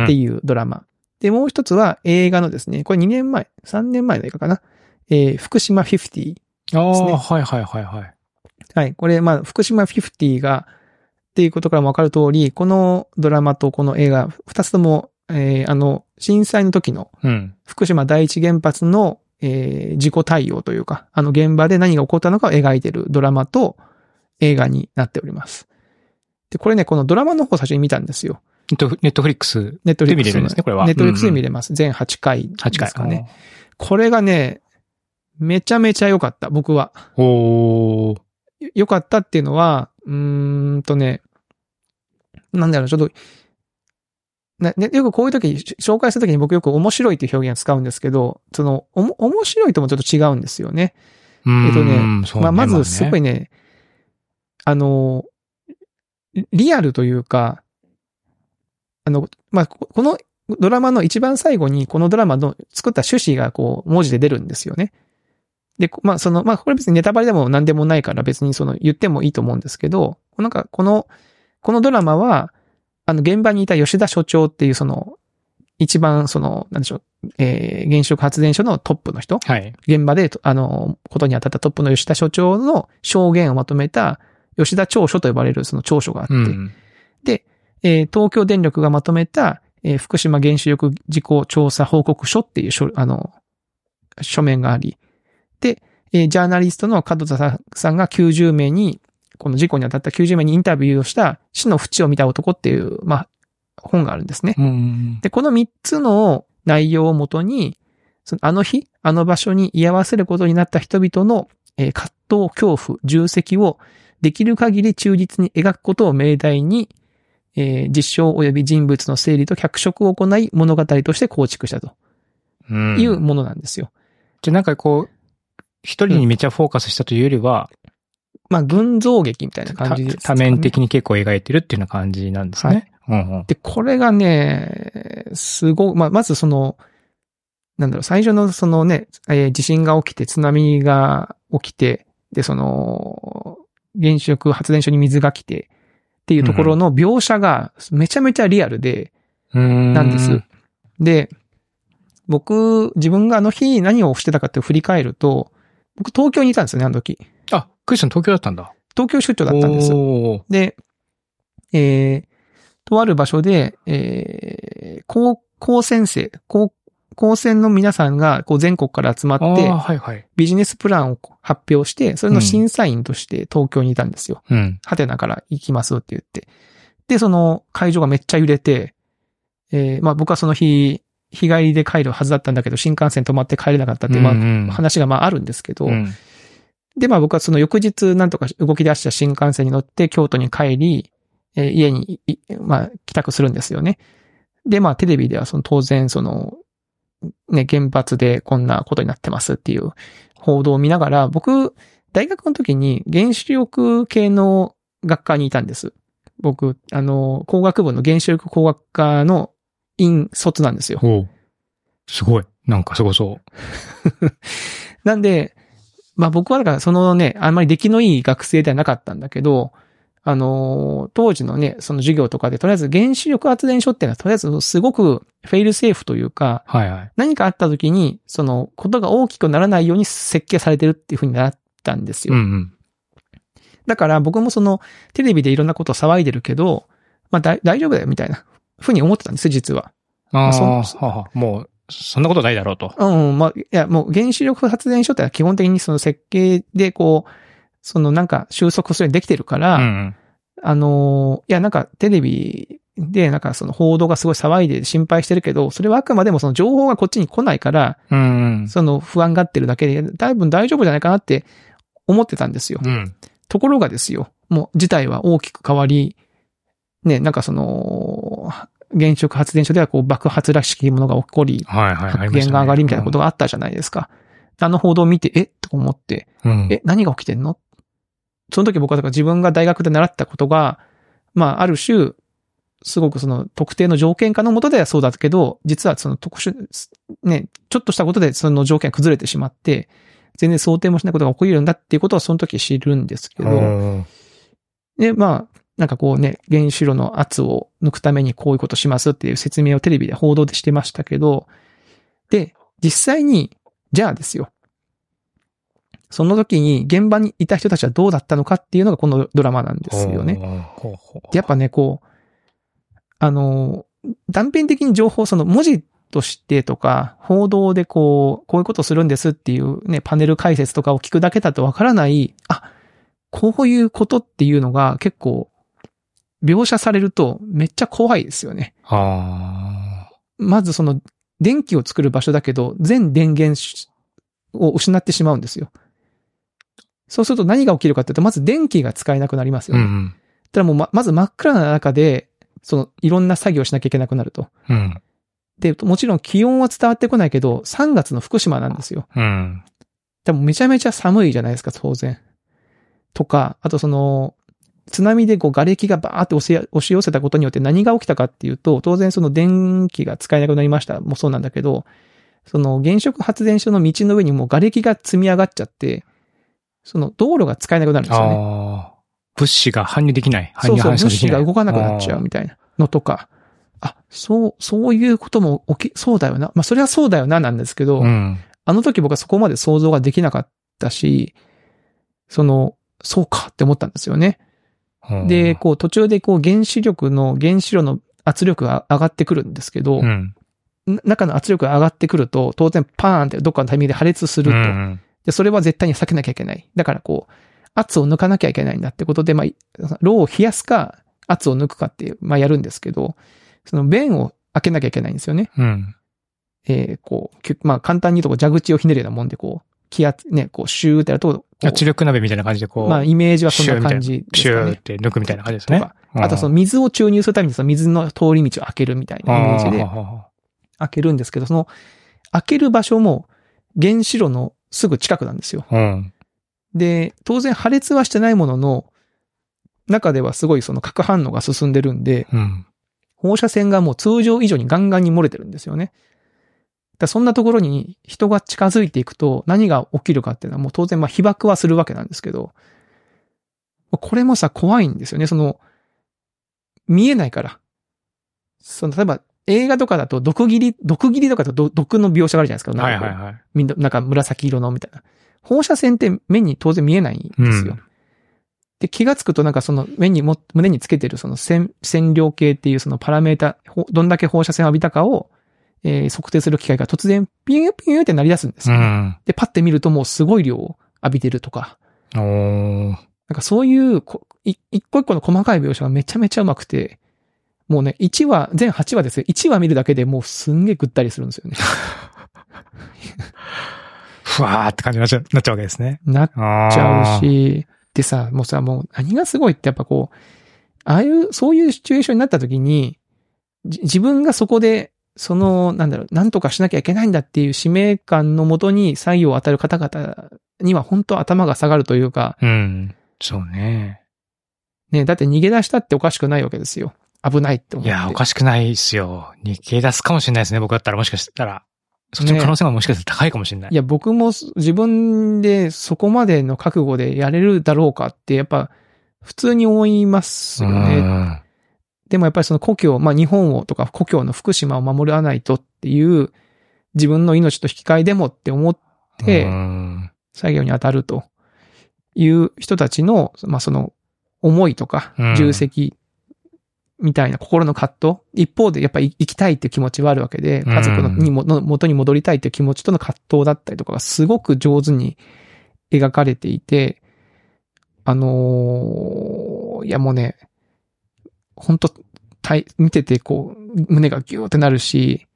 っていうドラマ。で、もう一つは映画のですね、これ2年前、3年前の映画かな。えー福島50。あですねあ、はいはいはいはい。はい。これ、まあ、福島50が、っていうことからもわかる通り、このドラマとこの映画、二つとも、えーあの、震災の時のうん。福島第一原発の、えー事故対応というか、あの現場で何が起こったのかを描いているドラマと映画になっております。で、これね、このドラマの方最初に見たんですよ。ネットフリックス。ネットフリックスで見れるんですねこれはネットフリックスで見れれます。全8回8回ですかね。。これがね、めちゃめちゃ良かった、僕は。おー。良かったっていうのは、うーんとね、なんだろう、ちょっと、なね、よくこういう時紹介する時に僕よく面白いっていう表現を使うんですけど、その、おも、面白いともちょっと違うんですよね。えっとねそうまあ、まず、すごいね。ね、あの、リリアルというか、あの、まあ、ここのドラマの一番最後に、このドラマの作った趣旨がこう、文字で出るんですよね。で、こまあ、その、まあ、これ別にネタバレでも何でもないから別にその言ってもいいと思うんですけど、なんか、この、このドラマは、あの、現場にいた吉田所長っていうその、一番その、なんでしょう、えー原子力発電所のトップの人はい。現場で、あの、ことに当たったトップの吉田所長の証言をまとめた吉田長書と呼ばれるその長書があって、うん。えー東京電力がまとめた、えー福島原子力事故調査報告書っていう書、あの、書面があり、で、えージャーナリストの門田さんが90名に、この事故に当たった90名にインタビューをした死の淵を見た男っていう、まあ、本があるんですね。うん。で、この3つの内容をもとに、そのあの日、あの場所に居合わせることになった人々の、えー葛藤、恐怖、重責をできる限り忠実に描くことを命題に、えー実証及び人物の整理と脚色を行い物語として構築したとうん。いうものなんですよ。じゃあなんかこう、一人にめちゃフォーカスしたというよりは、まあ、群像劇みたいなた感じですか多ね、面的に結構描いてるっていうような感じなんですね。うんうん。で、これがね、すごい、まあ、まずその、なんだろう、最初のそのね、えー地震が起きて、津波が起きて、で、その、原子力発電所に水が来て、っていうところの描写がめちゃめちゃリアルで、うん。なんです。で、僕、自分があの日何をしてたかって振り返ると、僕東京にいたんですよね、あの時。あ、クリスチャン東京だったんだ。東京出張だったんです。で、えー、とある場所で、えー、高、高専生、高、高専の皆さんがこう全国から集まって、はいはい。ビジネスプランを発表して、それの審査員として東京にいたんですよ。うん。ハテナから行きますって言って。で、その会場がめっちゃ揺れて、えー、まあ僕はその日、日帰りで帰るはずだったんだけど、新幹線止まって帰れなかったってまあうんうん話がまああるんですけど、うん。で、まあ僕はその翌日なんとか動き出した新幹線に乗って京都に帰り、えー家にい、まあ帰宅するんですよね。で、まあテレビではその当然その、ね、原発でこんなことになってますっていう報道を見ながら、僕、大学の時に原子力系の学科にいたんです。僕、あの、工学部の原子力工学科の院卒なんですよ。すごい。なんかすごそう。なんで、まあ僕はだからそのね、あんまり出来のいい学生ではなかったんだけど、あのー当時のね、その授業とかで、とりあえず原子力発電所っていうのは、とりあえずすごくフェイルセーフというか、はいはい。何かあった時に、その、ことが大きくならないように設計されてるっていう風になったんですよ。うんうん。だから僕もその、テレビでいろんなことを騒いでるけど、まあ大丈夫だよみたいな風に思ってたんですよ、実は。ああ、そははもう、そんなことないだろうと。うん、まあ、いや、もう原子力発電所ってのは基本的にその設計でこう、そのなんか収束するにできてるから、うんうん。あのーいや、なんかテレビでなんかその報道がすごい騒いで心配してるけど、それはあくまでもその情報がこっちに来ないから、うんうん。その不安がってるだけで、多分大丈夫じゃないかなって思ってたんですよ。うん。ところがですよ、もう事態は大きく変わり、ね、なんかその、原子力発電所ではこう爆発らしきものが起こり、はいはい。発言が上がりみたいなことがあったじゃないですか。あの報道を見て、え？と思って、うん。え、何が起きてんの？その時僕は自分が大学で習ったことが、まあ、ある種、すごくその特定の条件下のもとではそうだけど、実はその特殊、ね、ちょっとしたことでその条件が崩れてしまって、全然想定もしないことが起こりるんだっていうことをその時知るんですけど、うんで、まあ、なんかこうね、原子炉の圧を抜くためにこういうことしますっていう説明をテレビで報道でしてましたけど、で、実際に、じゃあですよ。その時に現場にいた人たちはどうだったのかっていうのがこのドラマなんですよね。やっぱね、こう、あの、断片的に情報、その文字としてとか、報道でこう、こういうことするんですっていうね、パネル解説とかを聞くだけだとわからない、あ、こういうことっていうのが結構、描写されるとめっちゃ怖いですよね。あまずその、電気を作る場所だけど、全電源を失ってしまうんですよ。そうすると何が起きるかっていうと、まず電気が使えなくなりますあ。よね。うんただもうま、まず真っ暗な中で、その、いろんな作業をしなきゃいけなくなると。うん。うん。で、もちろん気温は伝わってこないけど、3月の福島なんですよ。うん。でもめちゃめちゃ寒いじゃないですか、当然。とか、あとその、津波でこう瓦礫がバーって押し押し寄せたことによって何が起きたかっていうと、当然その電気が使えなくなりましたもそうなんだけど、その原子力発電所の道の上にもう瓦礫が積み上がっちゃって、その道路が使えなくなるんですよね。物資が搬入できない。搬入そうそう、物資。が動かなくなっちゃうみたいなのとか、あ、そう、そういうことも起き、そうだよな。まあ、それはそうだよな、なんですけど、うん。あの時僕はそこまで想像ができなかったし、その、そうかって思ったんですよね。うんで、、こう途中でこう原子力の、原子炉の圧力が上がってくるんですけど、うん。な中の圧力が上がってくると、当然パーンってどっかのタイミングで破裂すると。うんで、それは絶対に避けなきゃいけない。だからこう、圧を抜かなきゃいけないんだってことで、まあ、い炉を冷やすか、圧を抜くかっていう、まあやるんですけど、その弁を開けなきゃいけないんですよね。うん。えーこうまあ簡単に言うと蛇口をひねるようなもんで、こう、気圧、ね、こう、シューってやると、圧力鍋みたいな感じでこう、まあイメージはそんな感じですシューっ。て抜くみたいな感じですねとか。あとその水を注入するためにその水の通り道を開けるみたいなイメージであ開けるんですけど、その開ける場所も原子炉のすぐ近くなんですよ。ーうん。で、当然破裂はしてないものの、中ではすごいその核反応が進んでるんで、うん。放射線がもう通常以上にガンガンに漏れてるんですよね。だそんなところに人が近づいていくと何が起きるかっていうのはもう当然まあ被爆はするわけなんですけど、これもさ怖いんですよね。その、見えないから。その、例えば映画とかだと毒切り、毒切りとかだと毒の描写があるじゃないですか。はいはいはい。みんな、なんか紫色のみたいな。放射線って目に当然見えないんですよ。うんで、気がつくとなんかその目にも、胸につけてるその線、線量計っていうそのパラメータ、ほどんだけ放射線を浴びたかを、えー測定する機械が突然ピューピューって鳴り出すんですうよ、ん。で、パッて見るともうすごい量を浴びてるとか、なんかそういうこ、い一個一個の細かい描写がめちゃめちゃうまくて、もうね、1話、全8話ですよ。1話見るだけでもうすんげえぐったりするんですよね。ふわーって感じになっちゃうなっちゃうわけですね。なっあちゃーう。し、でさ、もうさ、もう何がすごいってやっぱこう、ああいう、そういうシチュエーションになった時に、じ自分がそこで、その、なんだろう、なんとかしなきゃいけないんだっていう使命感のもとに作業を当たる方々には本当頭が下がるというか、うん。そうね。ね、だって逃げ出したっておかしくないわけですよ。危ないって思って。いや、おかしくないっすよ。逃げ出すかもしれないですね、僕だったらもしかしたら。そっちの可能性がもしかしたら高いかもしれない。いや、僕も自分でそこまでの覚悟でやれるだろうかって、やっぱ、普通に思いますよね。うんでもやっぱりその故郷、まあ日本をとか故郷の福島を守らないとっていう自分の命と引き換えでもって思ってうん作業に当たるという人たちの、まあその思いとかうん重責みたいな心の葛藤、一方でやっぱり生きたいっていう気持ちはあるわけで、家族のうんにもの元に戻りたいっていう気持ちとの葛藤だったりとかがすごく上手に描かれていて、あのーいやもうね、本当見ててこう、胸がギューってなるし、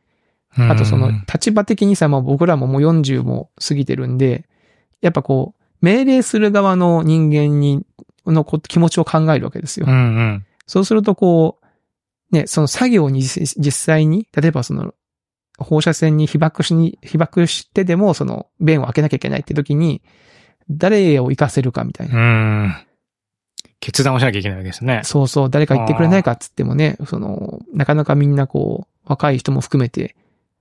あとそのうん立場的にさ、まあ僕らももう40も過ぎてるんで、やっぱこう、命令する側の人間に、のこ気持ちを考えるわけですよ。うんうん。そうするとこう、ね、その作業に実実際に、例えばその、放射線に被爆しに、被爆してでもその、弁を開けなきゃいけないって時に、誰を活かせるかみたいな。うん。決断をしなきゃいけないわけですね。そうそう、誰か言ってくれないかっつってもね、その、なかなかみんなこう、若い人も含めて、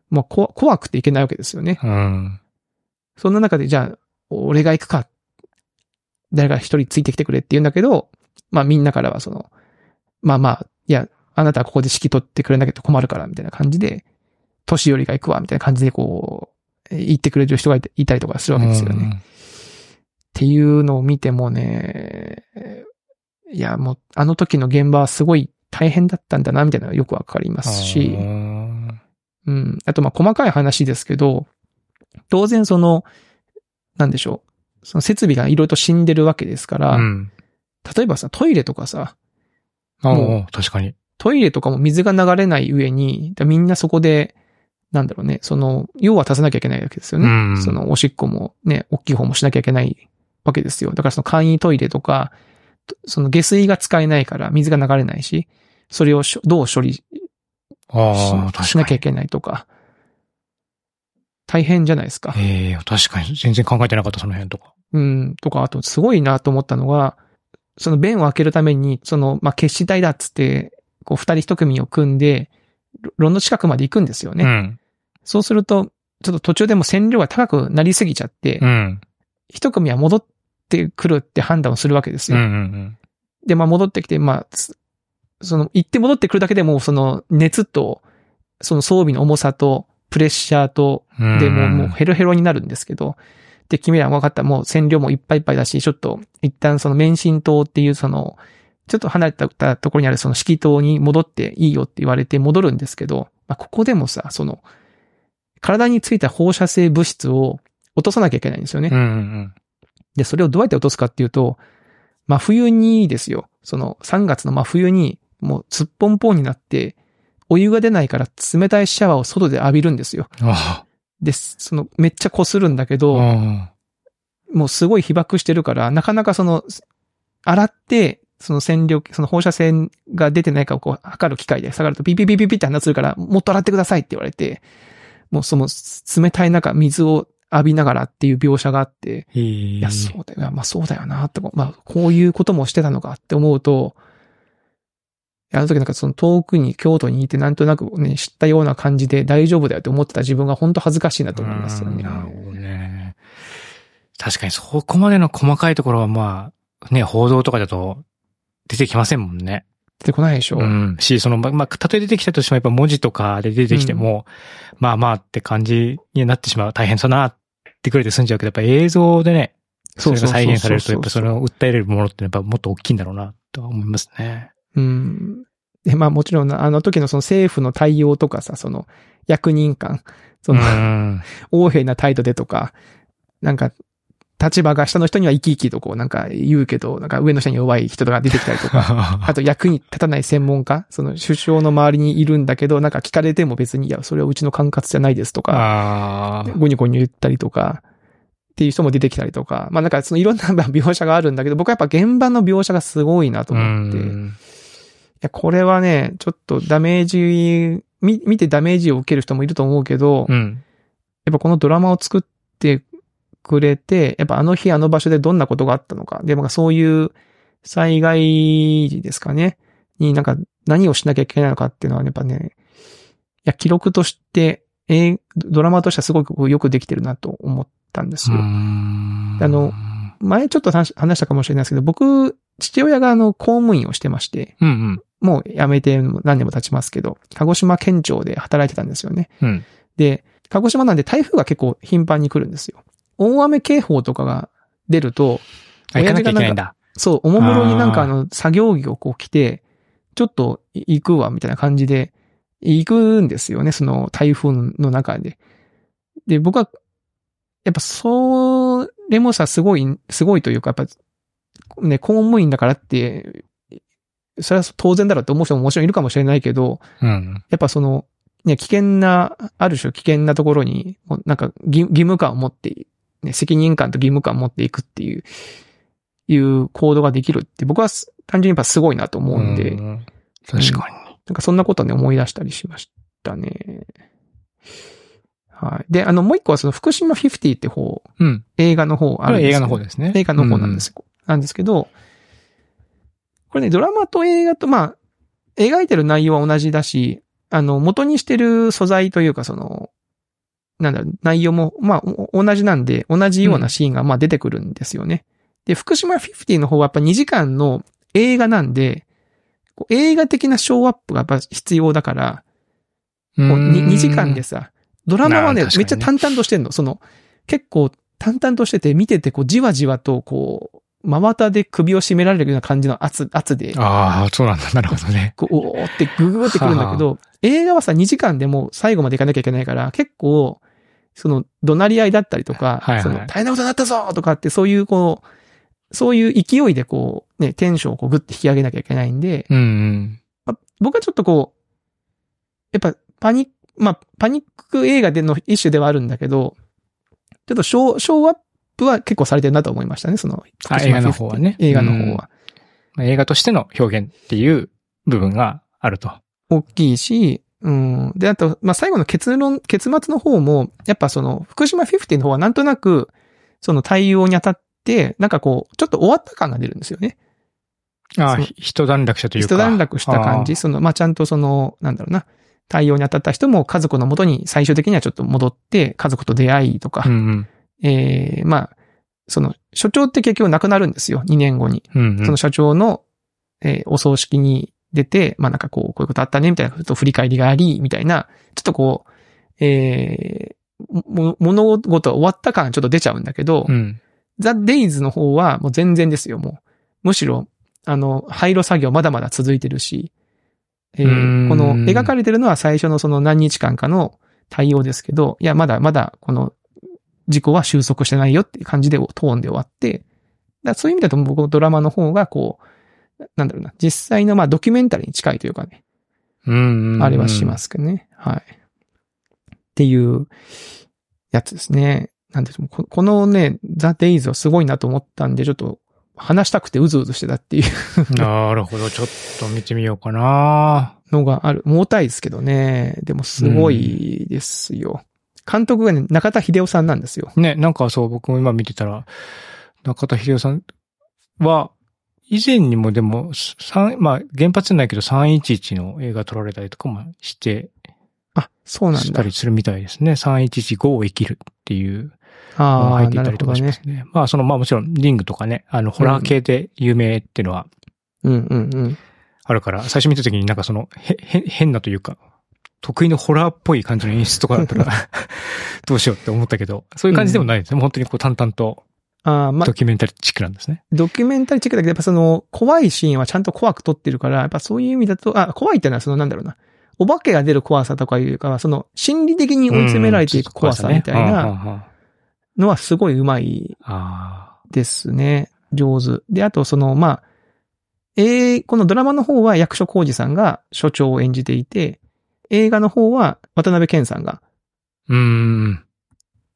もうこ怖くていけないわけですよね。うん。そんな中で、じゃあ、俺が行くか。誰か一人ついてきてくれって言うんだけど、まあみんなからはその、まあまあ、いや、あなたはここで指揮取ってくれなきゃ困るから、みたいな感じで、年寄りが行くわ、みたいな感じでこう、言ってくれる人がいたりとかするわけですよね。っていうのを見てもね、いや、もう、あの時の現場はすごい大変だったんだな、みたいなのがよくわかりまうん。すし、うんうん。あと、まあ、細かい話ですけど、当然その、なんでしょう。その設備がいろいろと死んでるわけですから、うん。例えばさ、トイレとかさ、あもあ、確かに。トイレとかも水が流れない上に、だみんなそこで、なんだろうね、その、用は足さなきゃいけないわけですよね。うんその、おしっこもね、大きい方もしなきゃいけないわけですよ。だからその簡易トイレとか、とその下水が使えないから水が流れないし、それをどう処理し。しなきゃいけないとか、大変じゃないですか。ええ確かに。全然考えてなかった、その辺とか。うん、とか、あとすごいなと思ったのが、その弁を開けるために、その、まあ、決死隊だっつって、こう、二人一組を組んで、ろ炉の近くまで行くんですよね。うん。そうすると、ちょっと途中でも線量が高くなりすぎちゃって、うん。一組は戻ってくるって判断をするわけですうん。うよ。ん。で、まあ、戻ってきて、まあ、つその、行って戻ってくるだけでも、その、熱と、その装備の重さと、プレッシャーと、うん。でもうもうヘロヘロになるんですけど、って決めれば分かった。もう線量もいっぱいいっぱいだし、ちょっと一旦その免震塔っていうその、ちょっと離れたところにあるその式塔に戻っていいよって言われて戻るんですけど、まあ、ここでもさ、その、体についた放射性物質を落とさなきゃいけないんですよね。うんうんで、それをどうやって落とすかっていうと、真冬にですよ、その3月の真冬に、もうすっぽんぽんになって、お湯が出ないから冷たいシャワーを外で浴びるんですよ。あで、その、めっちゃ擦るんだけあ。ど、うんもうすごい被爆してるから、なかなかその、洗って、その線量、その放射線が出てないかをこう測る機械で下がるとピピピピピって話するから、もっと洗ってくださいって言われて、もうその冷たい中水を浴びながらっていう描写があって。いや、そうだよ。まあそうだよな、って。まあ、こういうこともしてたのかって思うと、あの時なんかその遠くに京都にいてなんとなくね、知ったような感じで大丈夫だよって思ってた自分が本当恥ずかしいなと思いますよね。うんなるほどね。確かにそこまでの細かいところはまあ、ね、報道とかだと出てきませんもんね。出てこないでしょ。うん。し、その、まあ、まあ、たとえ出てきたとしてもやっぱ文字とかで出てきても、まあまあって感じになってしまう。大変そうなってくれて済んじゃうけど、やっぱ映像でね、それが再現されると、やっぱそれを訴えれるものってやっぱもっと大きいんだろうな、とは思いますね。うん。で、まあもちろんなあの時のその政府の対応とかさ、その役人間、その、うん。横柄な態度でとか、なんか、立場が下の人には生き生きとこうなんか言うけど、なんか上の人に弱い人が出てきたりとか、あと役に立たない専門家、その首相の周りにいるんだけど、なんか聞かれても別に、いや、それはうちの管轄じゃないですとか、ああ。ゴニョゴニョ言ったりとか、っていう人も出てきたりとか、まあなんかそのいろんな 描写があるんだけど、僕はやっぱ現場の描写がすごいなと思って、や、これはね、ちょっとダメージ、み見てダメージを受ける人もいると思うけど、うん。やっぱこのドラマを作ってくれて、やっぱあの日あの場所でどんなことがあったのか。で、なんかそういう災害時ですかね。になんか何をしなきゃいけないのかっていうのはやっぱね、いや、記録として、えードラマとしてはすごくよくできてるなと思ったんですよ。ああの、前ちょっと話話したかもしれないですけど、僕、父親があの公務員をしてまして、うんうん。もう辞めて何年も経ちますけど、鹿児島県庁で働いてたんですよね。うん。で、鹿児島なんで台風が結構頻繁に来るんですよ。大雨警報とかが出ると、あ、行かなんだ。そう、おもむろになんかあの、作業着をこう着て、ちょっと行くわ、みたいな感じで、行くんですよね、その台風の中で。で、僕は、やっぱそれもさ、すごい、すごいというか、やっぱ、ね、公務員だからって、それは当然だろうって思う人ももちろんいるかもしれないけど、うん。やっぱその、ね、危険な、ある種危険なところに、なんか義義務感を持って、ね、責任感と義務感を持っていくっていう、いう行動ができるって、僕はす単純にやっぱすごいなと思うんで、ん確かに。なんかそんなことね思い出したりしましたね。はい。で、あの、もう一個はその福島50って方、うん。映画の方あるんです映画の方ですね。映画の方なんですよ。なんですけど、これね、ドラマと映画と、まあ、描いてる内容は同じだし、あの、元にしてる素材というか、その、なんだろう、内容も、まあ、お同じなんで、同じようなシーンが、まあ、出てくるんですよね。で、福島50の方はやっぱ2時間の映画なんで、こう映画的なショーアップがやっぱ必要だから、うん。こうに 2, 時間でさ、ドラマはねねめっちゃ淡々としてんの。その、結構淡々としてて、見てて、こう、じわじわと、こう、真綿で首を絞められるような感じの圧、圧で、ああ、そうなんだ。なるほどね。こう、おーってググーってくるんだけど、映画はさ、2時間でもう最後まで行かなきゃいけないから、結構、その、怒鳴り合いだったりとか、はいはいその、大変なことになったぞとかって、そういう、こう、そういう勢いでこう、ね、テンションをこうグッて引き上げなきゃいけないんで、うんうん。まあ僕はちょっとこう、やっぱパニック、まあ、パニック映画での一種ではあるんだけど、ちょっとショー、ショーアップは結構されてるなと思いましたね、その。あ映画の方はね映画の方は。まあ映画としての表現っていう部分があると。大きいし、うん。で、あと、まあ、最後の結論、結末の方も、やっぱその、福島50の方はなんとなく、その対応にあたって、なんかこう、ちょっと終わった感が出るんですよね。ああ、そうひ一段落したというか。一段落した感じ。あその、まあ、ちゃんとその、なんだろうな。対応に当たった人も家族のもとに最終的にはちょっと戻って、家族と出会いとか、あ。うんうん。ええまあ、その、所長って結局亡くなるんですよ。2年後に。うんうん。その社長の、えーお葬式に出て、まあなんかこう、こういうことあったね、みたいなこと振り返りがあり、みたいな、ちょっとこう、えーも物事が終わった感ちょっと出ちゃうんだけど、うん。ザ・デイズの方はもう全然ですよ、もう。むしろ、あの、廃炉作業まだまだ続いてるし、えーこの描かれてるのは最初のその何日間かの対応ですけど、いや、まだまだこの事故は収束してないよっていう感じでトーンで終わって、だそういう意味だと僕ドラマの方がこう、なんだろうな、実際のまあドキュメンタリーに近いというかね、うんうん。。あれはしますすけどね。はい。っていうやつですね。なんで、ここのね、ザ・デイズはすごいなと思ったんで、ちょっと話したくてうずうずしてたっていう なるほど。ちょっと見てみようかな。のがある。重たいですけどね。でもすごいですよ。監督がね、中田秀夫さんなんですよ。ね、なんかそう、僕も今見てたら、中田秀夫さんは、以前にもでも、三まあ、原発じゃないけど311の映画撮られたりとかもして、あ、そうなんだした。りするみたいですね。311-5を生きるっていうのああ、が入っていたりとかしま。すね。まあ、その、まあもちろん、リングとかね、あの、ホラー系で有名っていうのはうんうんうん。あるから、最初見た時になんかその、へ、へ、変なというか、得意のホラーっぽい感じの演出とかだったら、どうしようって思ったけど、そういう感じでもないですね。もう本当にこう淡々とああ、まあド、キュメンタリーチックなんですね。ドキュメンタリーチェックだけど、やっぱその、怖いシーンはちゃんと怖く撮ってるから、やっぱそういう意味だと、あ、怖いってのはその、なんだろうな。お化けが出る怖さとかいうかは、その、心理的に追い詰められていく怖さみたいうんなのはすごいうまいですね。上手。で、あとその、まあ、えー、このドラマの方は役所広司さんが所長を演じていて、映画の方は渡辺謙さんが、ーうーん。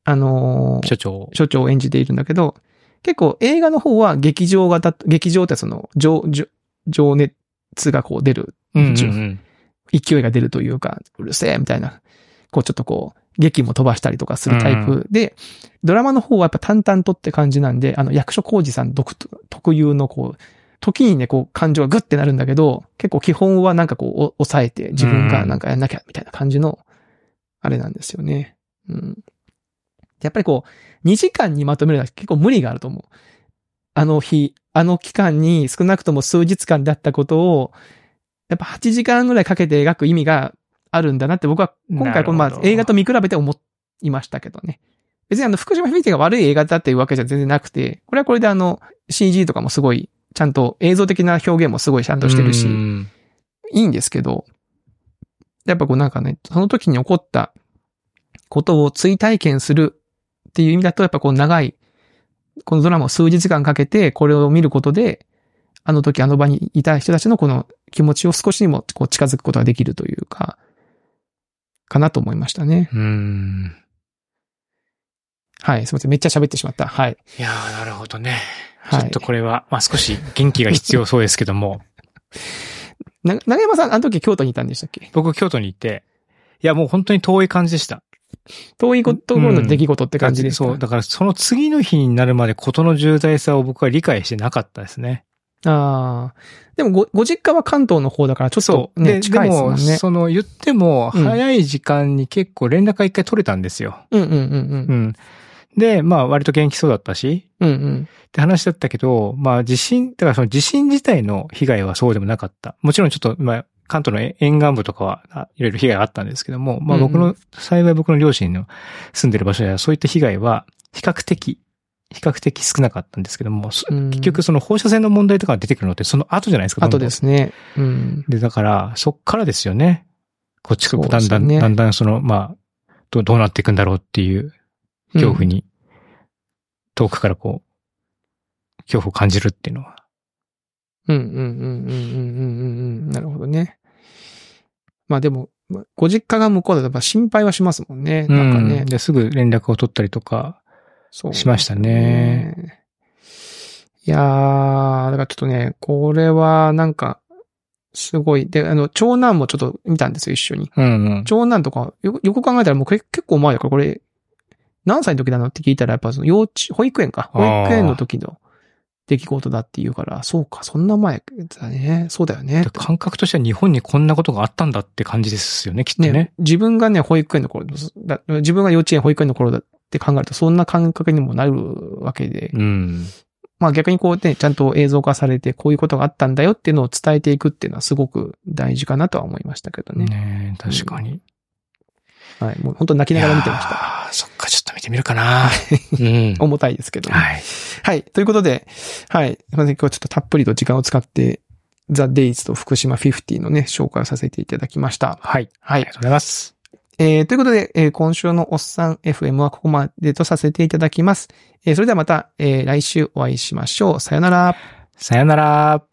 あのー社長。所長を演じているんだけど、結構映画の方は劇場型、劇場ってその、情、情情熱がこう出る、うんうんうん。勢いが出るというか、うるせえみたいな、こうちょっとこう、劇も飛ばしたりとかするタイプで、ドラマの方はやっぱ淡々とって感じなんで、あの役所広司さん独特有のこう、時にね、こう感情がグッてなるんだけど、結構基本はなんかこう、お抑えて自分がなんかやんなきゃみたいな感じの、あれなんですよね。うん。やっぱりこう、2時間にまとめるのは結構無理があると思う。あの日、あの期間に少なくとも数日間だったことを、やっぱ8時間ぐらいかけて描く意味があるんだなって僕は今回このまあ映画と見比べて思いましたけどね。別にあの福島響が悪い映画だっていうわけじゃ全然なくて、これはこれであの CG とかもすごいちゃんと映像的な表現もすごいちゃんとしてるしう、んいいんですけど、やっぱこうなんかね、その時に起こったことを追体験するっていう意味だと、やっぱこう長い、このドラマを数日間かけてこれを見ることで、あの時あの場にいた人たちのこの気持ちを少しにもこう近づくことができるというか、かなと思いましたね。うん。はい、すみません。めっちゃ喋ってしまった。はい。いやー、なるほどね。ちはいょっと。これは、まあ少し元気が必要そうですけども、な、長山さん、あの時京都にいたんでしたっけ？僕京都にいて、いやもう本当に遠い感じでした。遠いところの出来事って感じですか、そう、だからその次の日になるまでことの重大さを僕は理解してなかったですね。ああ。でもご、ご実家は関東の方だから、ちょっ。とね、で、近いですもんでも、ね。その言っても、うん早い時間に結構連絡が一回取れたんですよ。うんうんうんうん。で、まあ割と元気そうだったし、うん。うんうん。って話だったけど、まあ地震、だからその地震自体の被害はそうでもなかった。もちろんちょっと、まあ関東の沿岸部とかはあいろいろ被害があったんですけども、まあ僕の、うんう幸い僕の両親の住んでる場所ではそういった被害は比較的、比較的少なかったんですけども、そうん結局その放射線の問題とかが出てくるのってその後じゃないですか。どんどんあとですね。うん。で、だから、そっからですよね。こっちがだんだん、ねだんだんその、まあ、どうどうなっていくんだろうっていう恐怖に、遠くからこう、恐怖を感じるっていうのは。うんうんうんうんうんうんうんうん。なるほどね。まあでも、まあご実家が向こうだとやっぱ心配はしますもんね。なんかねうん。で、すぐ連絡を取ったりとか、そうしましたね。いやー、だからちょっとね、これはなんか、すごい。で、あの、長男もちょっと見たんですよ、一緒に。うんうん。長男とか、よくよく考えたらもうけ結構前だから、これ、何歳の時なの？って聞いたら、やっぱその幼稚、保育園か。保育園の時の出来事だって言うから、そうか、そんな前だね。そうだよねで。感覚としては日本にこんなことがあったんだって感じですよね、きっとね。ね、自分がね、保育園の頃だ、自分が幼稚園、保育園の頃だって考えると、そんな感覚にもなるわけで、うん。まあ逆にこうね、ちゃんと映像化されて、こういうことがあったんだよっていうのを伝えていくっていうのはすごく大事かなとは思いましたけどね。ねえ確かに。はい。もう本当泣きながら見てました。た。そっか、ちょっと見てみるかな。うん。重たいですけど、ね。はい。はい。ということで、はい。すいません。今日ちょっとたっぷりと時間を使って、ザ・デイズと福島50のね、紹介をさせていただきました。はい。はいありが。とうございます。えー、ということで、えー今週のおっさん FM はここまでとさせていただきます。えーそれではまた、えー来週お会いしましょう。さよなら。さよなら。